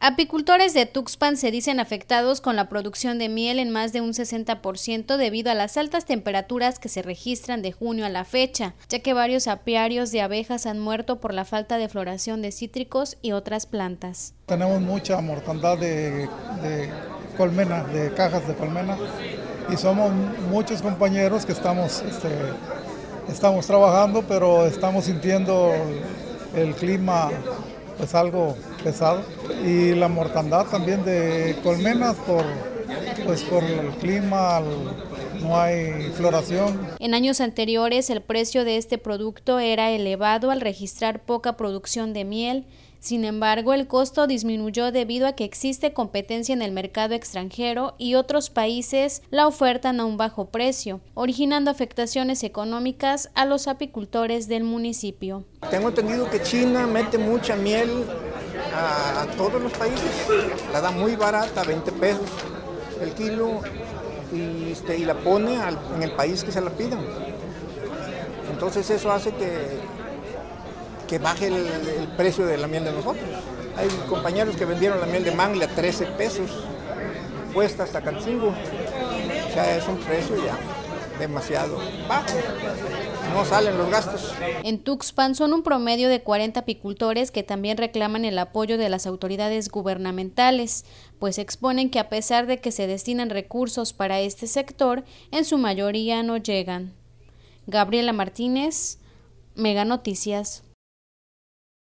Apicultores de Tuxpan se dicen afectados con la producción de miel en más de un 60% debido a las altas temperaturas que se registran de junio a la fecha, ya que varios apiarios de abejas han muerto por la falta de floración de cítricos y otras plantas. Tenemos mucha mortandad de, colmena, de cajas de colmena, y somos muchos compañeros que estamos, este, estamos trabajando, pero estamos sintiendo el clima pues algo pesado. Y la mortandad también de colmenas por pues por el clima no hay floración. En años anteriores el precio de este producto era elevado al registrar poca producción de miel sin embargo, el costo disminuyó debido a que existe competencia en el mercado extranjero y otros países la ofertan a un bajo precio, originando afectaciones económicas a los apicultores del municipio. Tengo entendido que China mete mucha miel a, todos los países, la da muy barata, 20 pesos el kilo, y, este, y la pone en el país que se la pidan. Entonces eso hace que que baje el, precio de la miel de nosotros. Hay compañeros que vendieron la miel de mangle a 13 pesos, puesta hasta Cancingo. O sea, es un precio ya demasiado bajo. No salen los gastos. En Tuxpan son un promedio de 40 apicultores que también reclaman el apoyo de las autoridades gubernamentales, pues exponen que a pesar de que se destinan recursos para este sector, en su mayoría no llegan. Gabriela Martínez, Mega Noticias.